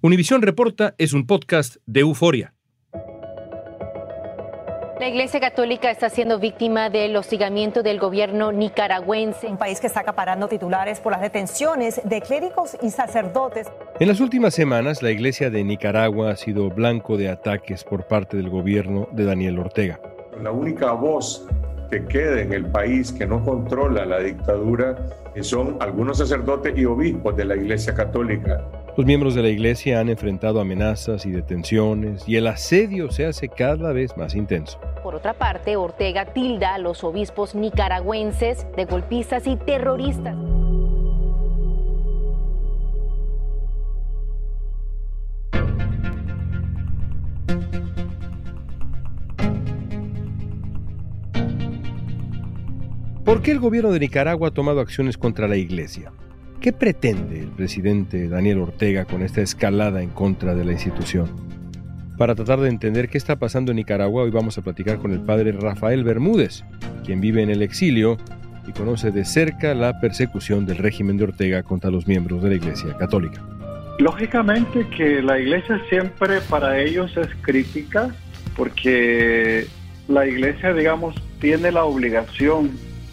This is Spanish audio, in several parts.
Univisión Reporta es un podcast de euforia. La Iglesia Católica está siendo víctima del hostigamiento del gobierno nicaragüense. Un país que está acaparando titulares por las detenciones de clérigos y sacerdotes. En las últimas semanas, la Iglesia de Nicaragua ha sido blanco de ataques por parte del gobierno de Daniel Ortega. La única voz que queda en el país que no controla la dictadura son algunos sacerdotes y obispos de la Iglesia Católica. Los miembros de la iglesia han enfrentado amenazas y detenciones y el asedio se hace cada vez más intenso. Por otra parte, Ortega tilda a los obispos nicaragüenses de golpistas y terroristas. ¿Por qué el gobierno de Nicaragua ha tomado acciones contra la iglesia? ¿Qué pretende el presidente Daniel Ortega con esta escalada en contra de la institución? Para tratar de entender qué está pasando en Nicaragua, hoy vamos a platicar con el padre Rafael Bermúdez, quien vive en el exilio y conoce de cerca la persecución del régimen de Ortega contra los miembros de la Iglesia Católica. Lógicamente que la Iglesia siempre para ellos es crítica porque la Iglesia, digamos, tiene la obligación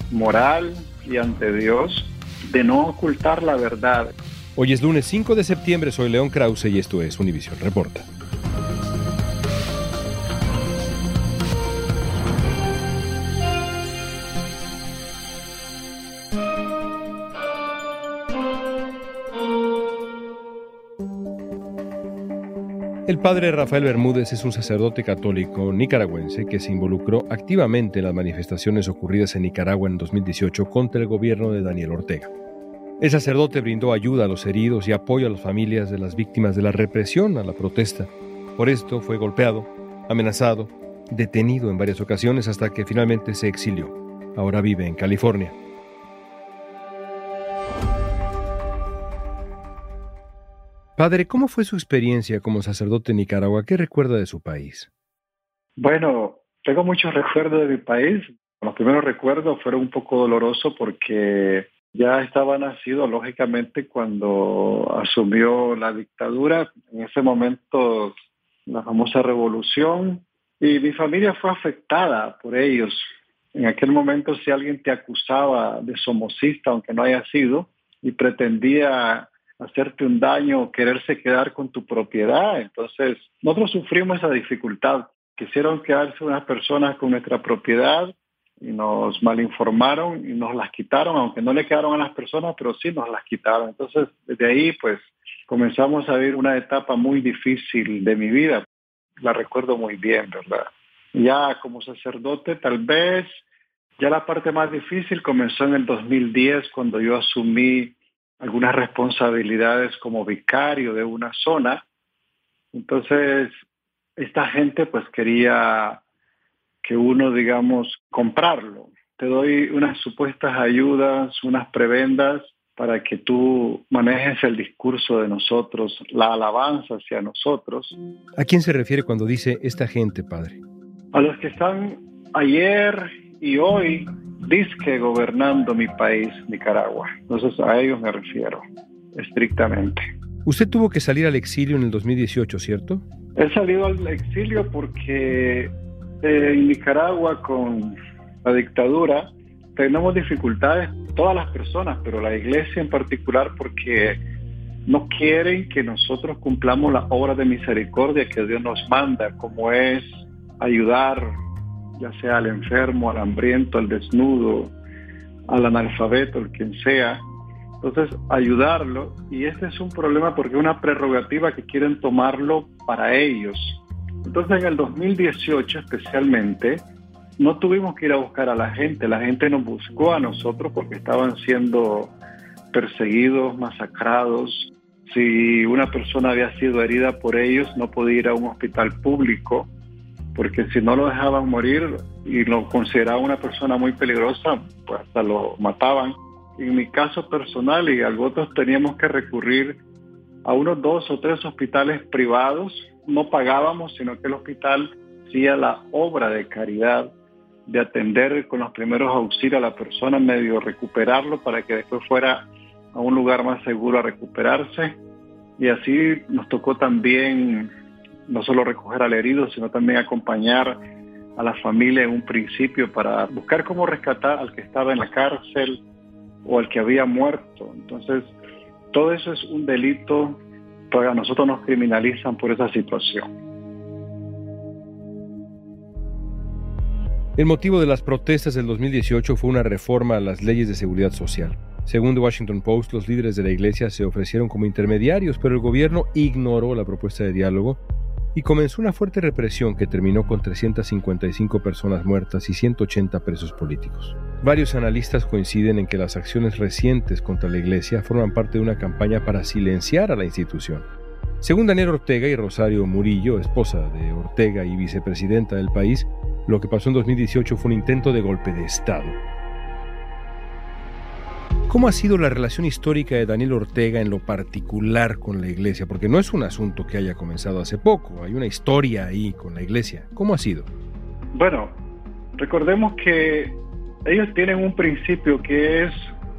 moral y ante Dios de no ocultar la verdad. Hoy es lunes 5 de septiembre, soy León Krause y esto es Univisión Reporta. Padre Rafael Bermúdez es un sacerdote católico nicaragüense que se involucró activamente en las manifestaciones ocurridas en Nicaragua en 2018 contra el gobierno de Daniel Ortega. El sacerdote brindó ayuda a los heridos y apoyo a las familias de las víctimas de la represión a la protesta. Por esto fue golpeado, amenazado, detenido en varias ocasiones hasta que finalmente se exilió. Ahora vive en California. Padre, ¿cómo fue su experiencia como sacerdote en Nicaragua? ¿Qué recuerda de su país? Bueno, tengo muchos recuerdos de mi país. Los primeros recuerdos fueron un poco dolorosos porque ya estaba nacido, lógicamente, cuando asumió la dictadura. En ese momento, la famosa revolución. Y mi familia fue afectada por ellos. En aquel momento, si alguien te acusaba de somocista, aunque no haya sido, y pretendía hacerte un daño o quererse quedar con tu propiedad. Entonces, nosotros sufrimos esa dificultad. Quisieron quedarse unas personas con nuestra propiedad y nos malinformaron y nos las quitaron, aunque no le quedaron a las personas, pero sí nos las quitaron. Entonces, desde ahí, pues, comenzamos a vivir una etapa muy difícil de mi vida. La recuerdo muy bien, ¿verdad? Ya como sacerdote, tal vez, ya la parte más difícil comenzó en el 2010, cuando yo asumí algunas responsabilidades como vicario de una zona. Entonces, esta gente pues quería que uno, digamos, comprarlo. Te doy unas supuestas ayudas, unas prebendas, para que tú manejes el discurso de nosotros, la alabanza hacia nosotros. ¿A quién se refiere cuando dice esta gente, Padre? A los que están ayer y hoy disque gobernando mi país, Nicaragua. Entonces a ellos me refiero, estrictamente. Usted tuvo que salir al exilio en el 2018, ¿cierto? He salido al exilio porque eh, en Nicaragua con la dictadura tenemos dificultades todas las personas, pero la iglesia en particular porque no quieren que nosotros cumplamos la obra de misericordia que Dios nos manda, como es ayudar ya sea al enfermo, al hambriento, al desnudo, al analfabeto, el quien sea. Entonces, ayudarlo. Y este es un problema porque es una prerrogativa que quieren tomarlo para ellos. Entonces, en el 2018 especialmente, no tuvimos que ir a buscar a la gente. La gente nos buscó a nosotros porque estaban siendo perseguidos, masacrados. Si una persona había sido herida por ellos, no podía ir a un hospital público porque si no lo dejaban morir y lo consideraban una persona muy peligrosa, pues hasta lo mataban. En mi caso personal y otros teníamos que recurrir a unos dos o tres hospitales privados. No pagábamos, sino que el hospital hacía la obra de caridad de atender con los primeros auxilios a la persona, medio recuperarlo para que después fuera a un lugar más seguro a recuperarse. Y así nos tocó también no solo recoger al herido, sino también acompañar a la familia en un principio para buscar cómo rescatar al que estaba en la cárcel o al que había muerto. Entonces, todo eso es un delito, pero a nosotros nos criminalizan por esa situación. El motivo de las protestas del 2018 fue una reforma a las leyes de seguridad social. Según The Washington Post, los líderes de la iglesia se ofrecieron como intermediarios, pero el gobierno ignoró la propuesta de diálogo y comenzó una fuerte represión que terminó con 355 personas muertas y 180 presos políticos. Varios analistas coinciden en que las acciones recientes contra la Iglesia forman parte de una campaña para silenciar a la institución. Según Daniel Ortega y Rosario Murillo, esposa de Ortega y vicepresidenta del país, lo que pasó en 2018 fue un intento de golpe de Estado. ¿Cómo ha sido la relación histórica de Daniel Ortega en lo particular con la iglesia? Porque no es un asunto que haya comenzado hace poco, hay una historia ahí con la iglesia. ¿Cómo ha sido? Bueno, recordemos que ellos tienen un principio que es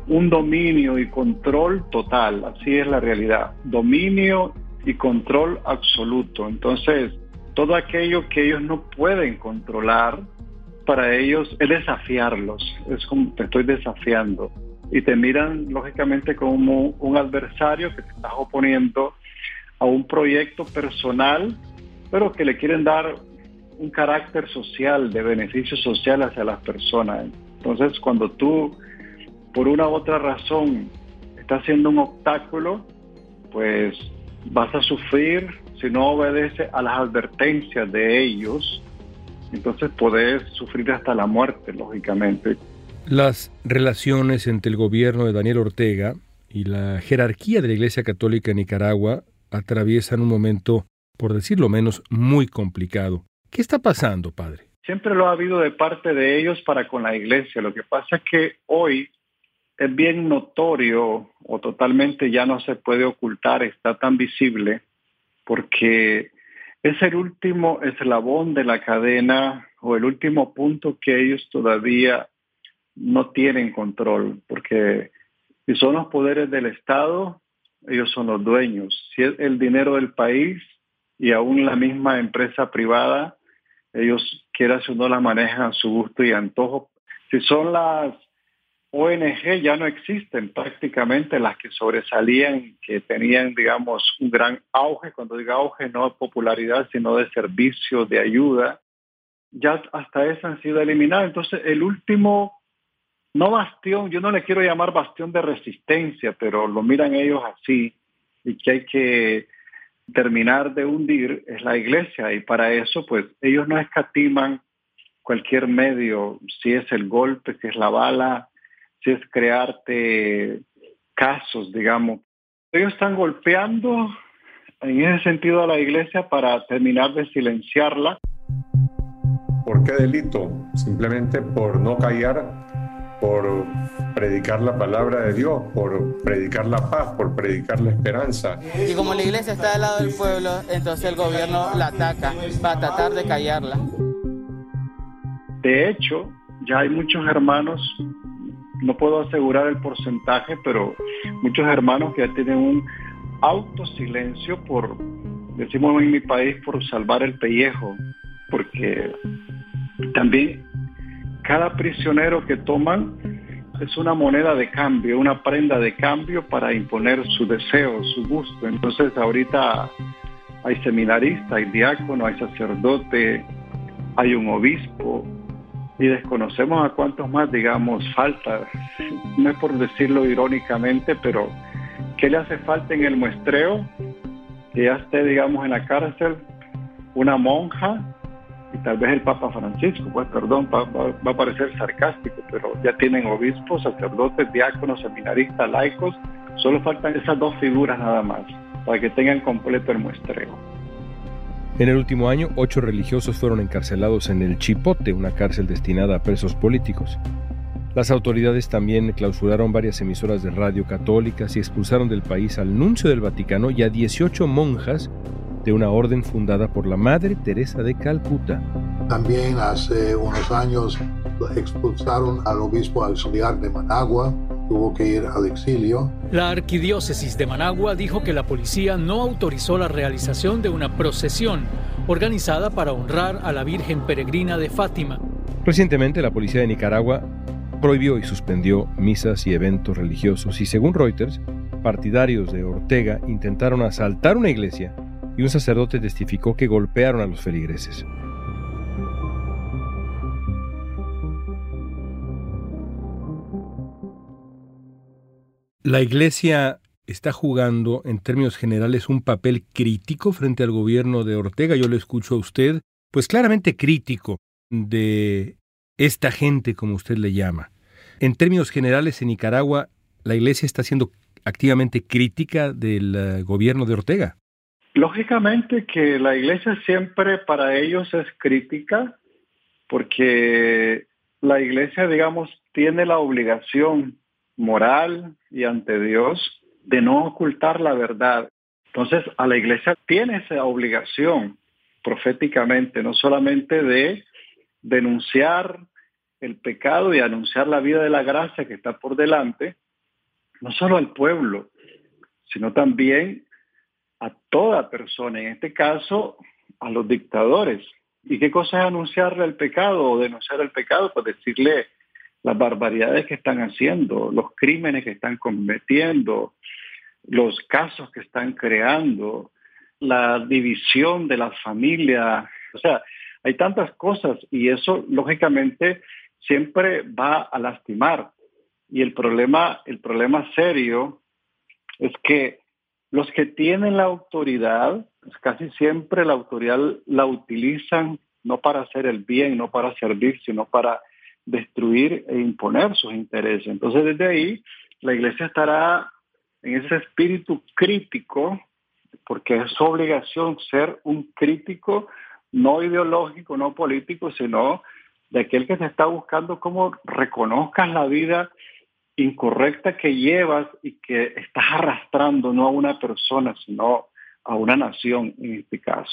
un dominio y control total, así es la realidad, dominio y control absoluto. Entonces, todo aquello que ellos no pueden controlar, para ellos es desafiarlos, es como te estoy desafiando y te miran lógicamente como un adversario que te estás oponiendo a un proyecto personal, pero que le quieren dar un carácter social, de beneficio social hacia las personas. Entonces, cuando tú, por una u otra razón, estás siendo un obstáculo, pues vas a sufrir si no obedece a las advertencias de ellos. Entonces puedes sufrir hasta la muerte, lógicamente. Las relaciones entre el gobierno de Daniel Ortega y la jerarquía de la Iglesia Católica en Nicaragua atraviesan un momento, por decirlo menos, muy complicado. ¿Qué está pasando, padre? Siempre lo ha habido de parte de ellos para con la Iglesia. Lo que pasa es que hoy es bien notorio o totalmente ya no se puede ocultar, está tan visible, porque es el último eslabón de la cadena o el último punto que ellos todavía no tienen control, porque si son los poderes del Estado, ellos son los dueños. Si es el dinero del país y aún la misma empresa privada, ellos quieran o no la manejan a su gusto y antojo. Si son las ONG, ya no existen prácticamente las que sobresalían, que tenían, digamos, un gran auge, cuando digo auge, no de popularidad, sino de servicio, de ayuda, ya hasta esas han sido eliminadas. Entonces, el último no bastión, yo no le quiero llamar bastión de resistencia, pero lo miran ellos así y que hay que terminar de hundir es la iglesia y para eso pues ellos no escatiman cualquier medio, si es el golpe, si es la bala, si es crearte casos, digamos. Ellos están golpeando en ese sentido a la iglesia para terminar de silenciarla. ¿Por qué delito? Simplemente por no callar por predicar la palabra de Dios, por predicar la paz, por predicar la esperanza. Y como la iglesia está del lado del pueblo, entonces el gobierno la ataca para tratar de callarla. De hecho, ya hay muchos hermanos, no puedo asegurar el porcentaje, pero muchos hermanos que ya tienen un autosilencio por, decimos en mi país, por salvar el pellejo, porque también cada prisionero que toman es una moneda de cambio, una prenda de cambio para imponer su deseo, su gusto. Entonces ahorita hay seminarista, hay diácono, hay sacerdote, hay un obispo y desconocemos a cuántos más, digamos, falta. No es por decirlo irónicamente, pero ¿qué le hace falta en el muestreo? Que ya esté, digamos, en la cárcel una monja tal vez el Papa Francisco, pues perdón, va, va, a parecer sarcástico, pero ya tienen obispos, sacerdotes, diáconos, seminaristas, laicos, solo faltan esas dos figuras nada más, para que tengan completo el muestreo. En el último año, ocho religiosos fueron encarcelados en el Chipote, una cárcel destinada a presos políticos. Las autoridades también clausuraron varias emisoras de radio católicas y expulsaron del país al nuncio del Vaticano y a 18 monjas de una orden fundada por la Madre Teresa de Calcuta. También hace unos años expulsaron al obispo auxiliar de Managua, tuvo que ir al exilio. La arquidiócesis de Managua dijo que la policía no autorizó la realización de una procesión organizada para honrar a la Virgen Peregrina de Fátima. Recientemente la policía de Nicaragua prohibió y suspendió misas y eventos religiosos y según Reuters, partidarios de Ortega intentaron asaltar una iglesia y un sacerdote testificó que golpearon a los feligreses. La Iglesia está jugando en términos generales un papel crítico frente al gobierno de Ortega. Yo le escucho a usted, pues claramente crítico de esta gente, como usted le llama. En términos generales, en Nicaragua, la Iglesia está siendo activamente crítica del eh, gobierno de Ortega. Lógicamente que la iglesia siempre para ellos es crítica porque la iglesia, digamos, tiene la obligación moral y ante Dios de no ocultar la verdad. Entonces, a la iglesia tiene esa obligación proféticamente, no solamente de denunciar el pecado y anunciar la vida de la gracia que está por delante, no solo al pueblo, sino también a toda persona, en este caso a los dictadores. ¿Y qué cosa es anunciarle el pecado o denunciar el pecado? Pues decirle las barbaridades que están haciendo, los crímenes que están cometiendo, los casos que están creando, la división de la familia. O sea, hay tantas cosas y eso lógicamente siempre va a lastimar. Y el problema, el problema serio es que los que tienen la autoridad, pues casi siempre la autoridad la utilizan no para hacer el bien, no para servir, sino para destruir e imponer sus intereses. Entonces desde ahí la iglesia estará en ese espíritu crítico, porque es su obligación ser un crítico no ideológico, no político, sino de aquel que se está buscando cómo reconozcas la vida incorrecta que llevas y que estás arrastrando no a una persona, sino a una nación en este caso.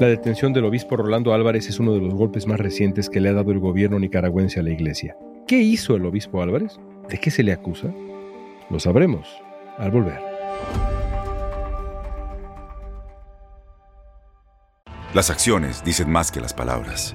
La detención del obispo Rolando Álvarez es uno de los golpes más recientes que le ha dado el gobierno nicaragüense a la iglesia. ¿Qué hizo el obispo Álvarez? ¿De qué se le acusa? Lo sabremos al volver. Las acciones dicen más que las palabras.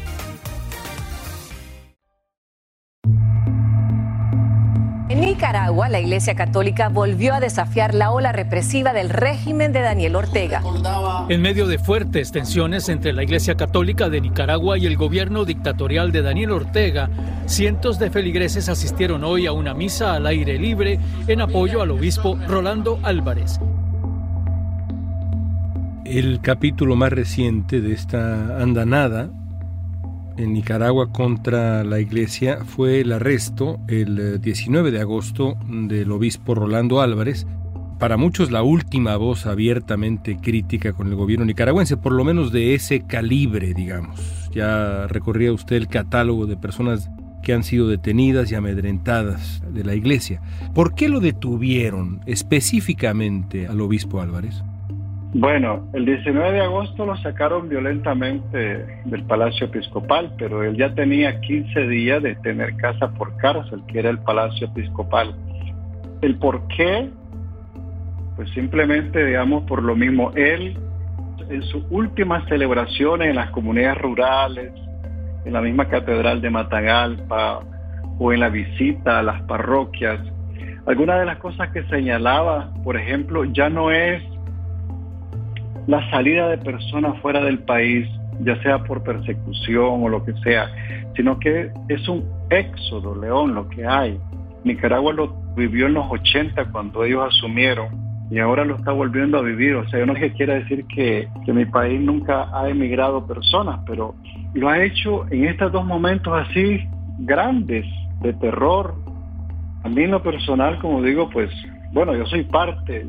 Nicaragua, la Iglesia Católica volvió a desafiar la ola represiva del régimen de Daniel Ortega. En medio de fuertes tensiones entre la Iglesia Católica de Nicaragua y el gobierno dictatorial de Daniel Ortega, cientos de feligreses asistieron hoy a una misa al aire libre en apoyo al obispo Rolando Álvarez. El capítulo más reciente de esta andanada en Nicaragua contra la iglesia fue el arresto el 19 de agosto del obispo Rolando Álvarez, para muchos la última voz abiertamente crítica con el gobierno nicaragüense, por lo menos de ese calibre, digamos. Ya recorría usted el catálogo de personas que han sido detenidas y amedrentadas de la iglesia. ¿Por qué lo detuvieron específicamente al obispo Álvarez? Bueno, el 19 de agosto lo sacaron violentamente del Palacio Episcopal, pero él ya tenía 15 días de tener casa por cárcel, que era el Palacio Episcopal. ¿El por qué? Pues simplemente, digamos, por lo mismo, él en sus últimas celebraciones en las comunidades rurales, en la misma catedral de Matagalpa o en la visita a las parroquias, algunas de las cosas que señalaba, por ejemplo, ya no es la salida de personas fuera del país, ya sea por persecución o lo que sea, sino que es un éxodo, León, lo que hay. Nicaragua lo vivió en los 80 cuando ellos asumieron y ahora lo está volviendo a vivir. O sea, yo no es que quiera decir que, que mi país nunca ha emigrado personas, pero lo ha hecho en estos dos momentos así grandes de terror. A mí en lo personal, como digo, pues, bueno, yo soy parte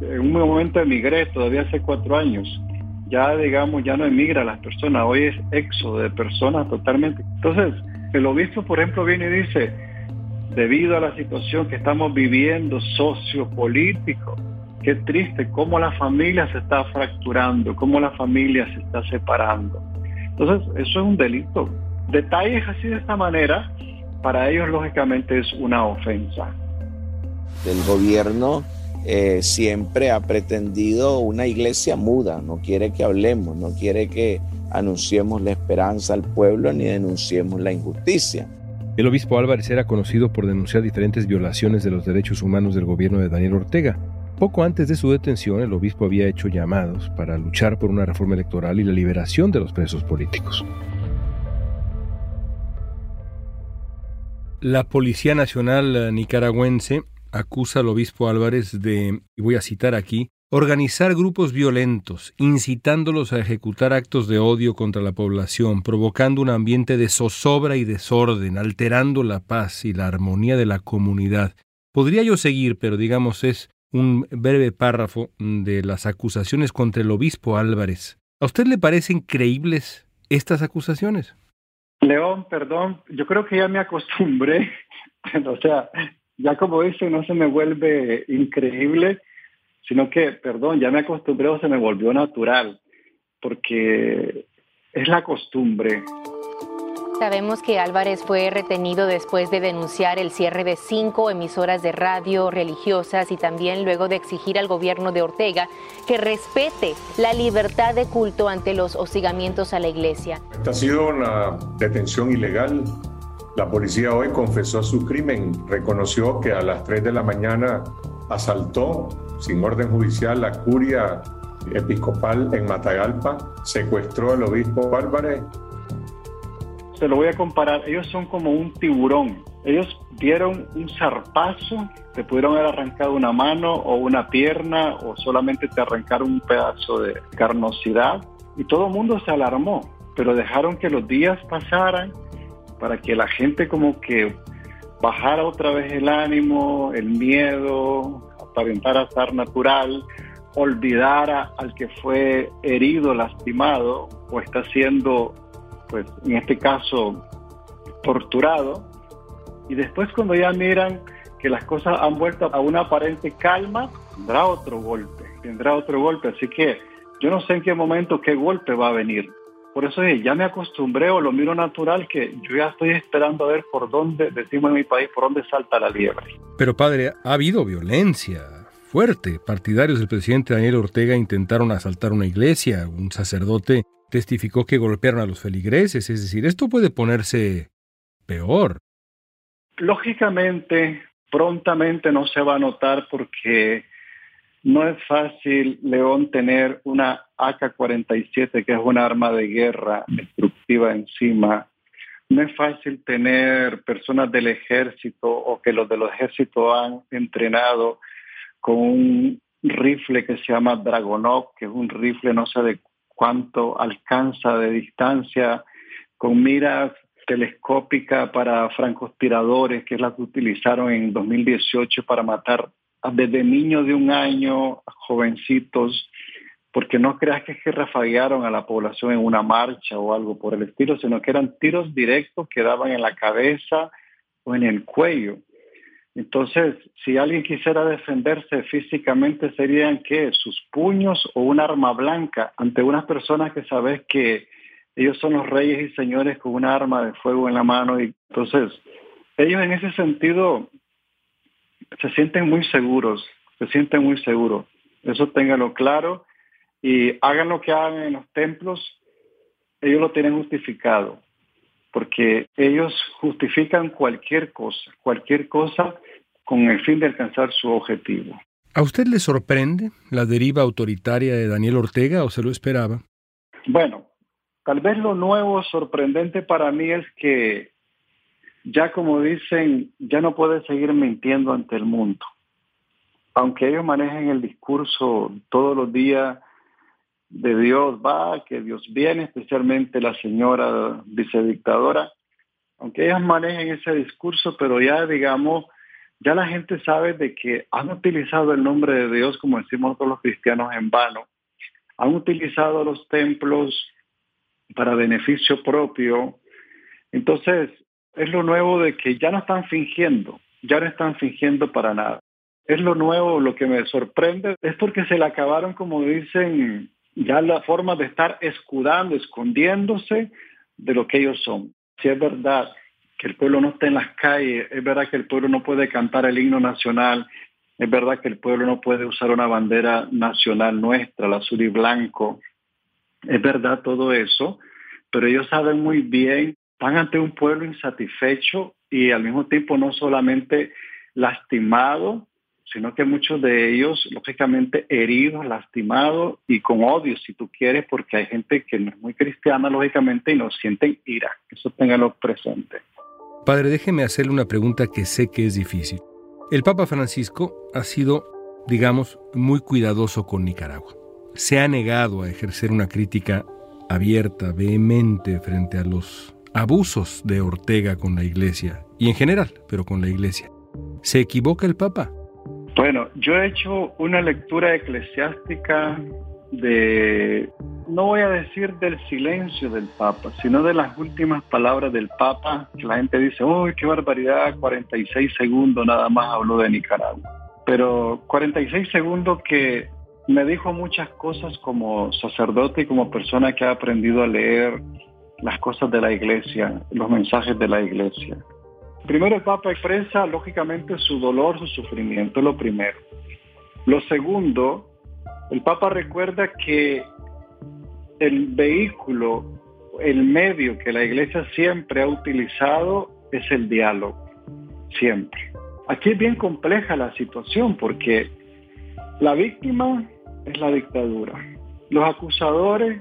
en un momento emigré todavía hace cuatro años. Ya, digamos, ya no emigra las personas, hoy es éxodo de personas totalmente. Entonces, el obispo, por ejemplo, viene y dice, debido a la situación que estamos viviendo sociopolítico, qué triste cómo la familia se está fracturando, cómo la familia se está separando. Entonces, eso es un delito. Detalles así de esta manera, para ellos lógicamente es una ofensa. Del gobierno eh, siempre ha pretendido una iglesia muda, no quiere que hablemos, no quiere que anunciemos la esperanza al pueblo ni denunciemos la injusticia. El obispo Álvarez era conocido por denunciar diferentes violaciones de los derechos humanos del gobierno de Daniel Ortega. Poco antes de su detención, el obispo había hecho llamados para luchar por una reforma electoral y la liberación de los presos políticos. La Policía Nacional Nicaragüense acusa al obispo Álvarez de, y voy a citar aquí, organizar grupos violentos, incitándolos a ejecutar actos de odio contra la población, provocando un ambiente de zozobra y desorden, alterando la paz y la armonía de la comunidad. Podría yo seguir, pero digamos es un breve párrafo de las acusaciones contra el obispo Álvarez. ¿A usted le parecen creíbles estas acusaciones? León, perdón, yo creo que ya me acostumbré. o sea, ya como eso no se me vuelve increíble, sino que, perdón, ya me acostumbré o se me volvió natural, porque es la costumbre. Sabemos que Álvarez fue retenido después de denunciar el cierre de cinco emisoras de radio religiosas y también luego de exigir al gobierno de Ortega que respete la libertad de culto ante los hostigamientos a la iglesia. Esta ha sido una detención ilegal la policía hoy confesó su crimen, reconoció que a las 3 de la mañana asaltó sin orden judicial la curia episcopal en Matagalpa, secuestró al obispo Álvarez. te lo voy a comparar, ellos son como un tiburón. Ellos dieron un zarpazo, te pudieron haber arrancado una mano o una pierna o solamente te arrancaron un pedazo de carnosidad y todo el mundo se alarmó, pero dejaron que los días pasaran para que la gente como que bajara otra vez el ánimo, el miedo, aparentara estar natural, olvidara al que fue herido, lastimado o está siendo pues en este caso, torturado. Y después cuando ya miran que las cosas han vuelto a una aparente calma, tendrá otro golpe, tendrá otro golpe. Así que yo no sé en qué momento qué golpe va a venir. Por eso ya me acostumbré o lo miro natural que yo ya estoy esperando a ver por dónde, decimos en mi país, por dónde salta la liebre. Pero padre, ha habido violencia fuerte. Partidarios del presidente Daniel Ortega intentaron asaltar una iglesia, un sacerdote testificó que golpearon a los feligreses, es decir, esto puede ponerse peor. Lógicamente, prontamente no se va a notar porque no es fácil, León, tener una AK-47, que es una arma de guerra destructiva encima. No es fácil tener personas del ejército o que los del ejército han entrenado con un rifle que se llama Dragonov, que es un rifle no sé de cuánto alcanza de distancia, con miras telescópicas para francotiradores, que es la que utilizaron en 2018 para matar desde niños de un año jovencitos, porque no creas que es que rafaguearon a la población en una marcha o algo por el estilo, sino que eran tiros directos que daban en la cabeza o en el cuello. Entonces, si alguien quisiera defenderse físicamente, serían que sus puños o un arma blanca ante unas personas que sabes que ellos son los reyes y señores con una arma de fuego en la mano. Y entonces, ellos en ese sentido se sienten muy seguros, se sienten muy seguros. Eso ténganlo claro y hagan lo que hagan en los templos, ellos lo tienen justificado porque ellos justifican cualquier cosa, cualquier cosa con el fin de alcanzar su objetivo. ¿A usted le sorprende la deriva autoritaria de Daniel Ortega o se lo esperaba? Bueno, tal vez lo nuevo sorprendente para mí es que ya como dicen, ya no puede seguir mintiendo ante el mundo. Aunque ellos manejen el discurso todos los días de Dios va, que Dios viene, especialmente la señora vicedictadora, aunque ellas manejen ese discurso, pero ya digamos, ya la gente sabe de que han utilizado el nombre de Dios, como decimos todos los cristianos, en vano. Han utilizado los templos para beneficio propio. Entonces, es lo nuevo de que ya no están fingiendo, ya no están fingiendo para nada. Es lo nuevo, lo que me sorprende, es porque se le acabaron, como dicen, ya la forma de estar escudando, escondiéndose de lo que ellos son. Si es verdad que el pueblo no está en las calles, es verdad que el pueblo no puede cantar el himno nacional, es verdad que el pueblo no puede usar una bandera nacional nuestra, el azul y blanco, es verdad todo eso, pero ellos saben muy bien, están ante un pueblo insatisfecho y al mismo tiempo no solamente lastimado, sino que muchos de ellos, lógicamente, heridos, lastimados y con odio, si tú quieres, porque hay gente que no es muy cristiana, lógicamente, y no sienten ira. Eso téngalo presente. Padre, déjeme hacerle una pregunta que sé que es difícil. El Papa Francisco ha sido, digamos, muy cuidadoso con Nicaragua. Se ha negado a ejercer una crítica abierta, vehemente frente a los abusos de Ortega con la Iglesia, y en general, pero con la Iglesia. ¿Se equivoca el Papa? Bueno, yo he hecho una lectura eclesiástica de, no voy a decir del silencio del Papa, sino de las últimas palabras del Papa, que la gente dice, uy, qué barbaridad, 46 segundos nada más habló de Nicaragua. Pero 46 segundos que me dijo muchas cosas como sacerdote y como persona que ha aprendido a leer las cosas de la iglesia, los mensajes de la iglesia. Primero el Papa expresa lógicamente su dolor, su sufrimiento, lo primero. Lo segundo, el Papa recuerda que el vehículo, el medio que la Iglesia siempre ha utilizado es el diálogo, siempre. Aquí es bien compleja la situación porque la víctima es la dictadura, los acusadores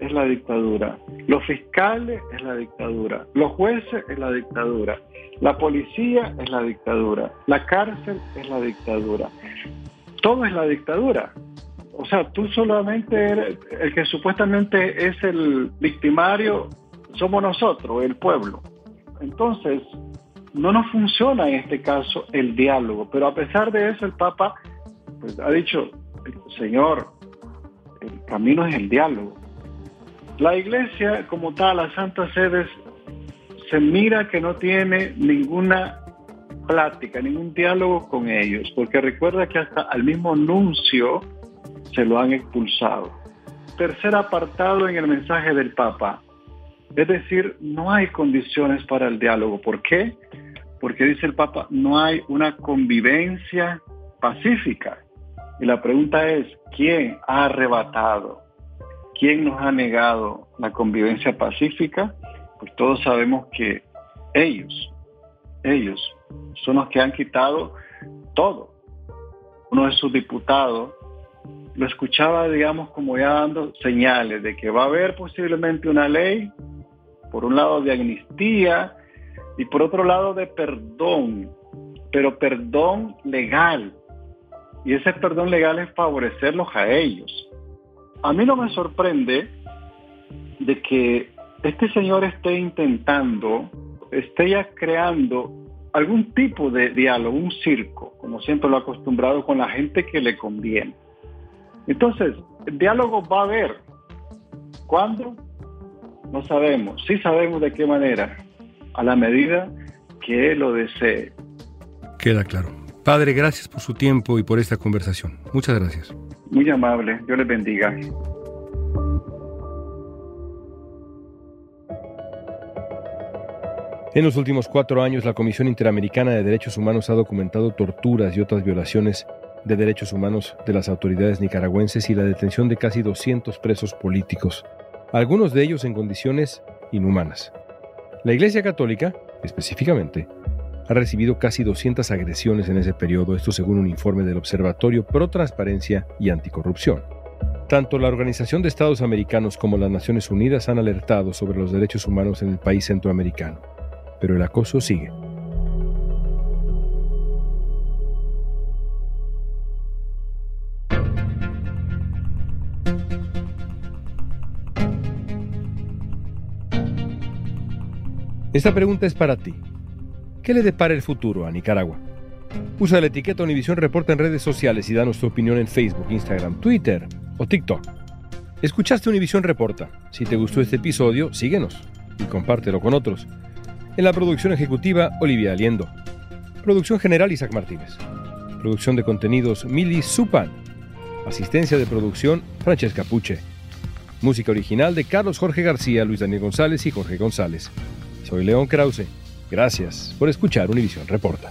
es la dictadura, los fiscales es la dictadura, los jueces es la dictadura, la policía es la dictadura, la cárcel es la dictadura. Todo es la dictadura. O sea, tú solamente eres el que supuestamente es el victimario, somos nosotros, el pueblo. Entonces, no nos funciona en este caso el diálogo, pero a pesar de eso el Papa pues, ha dicho, Señor, el camino es el diálogo. La iglesia como tal, la Santa Sede, se mira que no tiene ninguna plática, ningún diálogo con ellos, porque recuerda que hasta al mismo nuncio se lo han expulsado. Tercer apartado en el mensaje del Papa, es decir, no hay condiciones para el diálogo. ¿Por qué? Porque dice el Papa, no hay una convivencia pacífica. Y la pregunta es, ¿quién ha arrebatado? ¿Quién nos ha negado la convivencia pacífica? Pues todos sabemos que ellos, ellos son los que han quitado todo. Uno de sus diputados lo escuchaba, digamos, como ya dando señales de que va a haber posiblemente una ley, por un lado de amnistía y por otro lado de perdón, pero perdón legal, y ese perdón legal es favorecerlos a ellos. A mí no me sorprende de que este señor esté intentando, esté ya creando algún tipo de diálogo, un circo, como siempre lo ha acostumbrado con la gente que le conviene. Entonces, el diálogo va a haber. ¿Cuándo? No sabemos. Sí sabemos de qué manera. A la medida que él lo desee. Queda claro. Padre, gracias por su tiempo y por esta conversación. Muchas gracias. Muy amable. Dios les bendiga. En los últimos cuatro años, la Comisión Interamericana de Derechos Humanos ha documentado torturas y otras violaciones de derechos humanos de las autoridades nicaragüenses y la detención de casi 200 presos políticos, algunos de ellos en condiciones inhumanas. La Iglesia Católica, específicamente, ha recibido casi 200 agresiones en ese periodo, esto según un informe del Observatorio Pro Transparencia y Anticorrupción. Tanto la Organización de Estados Americanos como las Naciones Unidas han alertado sobre los derechos humanos en el país centroamericano, pero el acoso sigue. Esta pregunta es para ti. ¿Qué le depara el futuro a Nicaragua? Usa la etiqueta Univisión Reporta en redes sociales y danos tu opinión en Facebook, Instagram, Twitter o TikTok. Escuchaste Univisión Reporta. Si te gustó este episodio, síguenos y compártelo con otros. En la producción ejecutiva, Olivia Aliendo. Producción general, Isaac Martínez. Producción de contenidos, Mili Supan. Asistencia de producción, Francesca Puche. Música original de Carlos Jorge García, Luis Daniel González y Jorge González. Soy León Krause. Gracias por escuchar Univisión Reporta.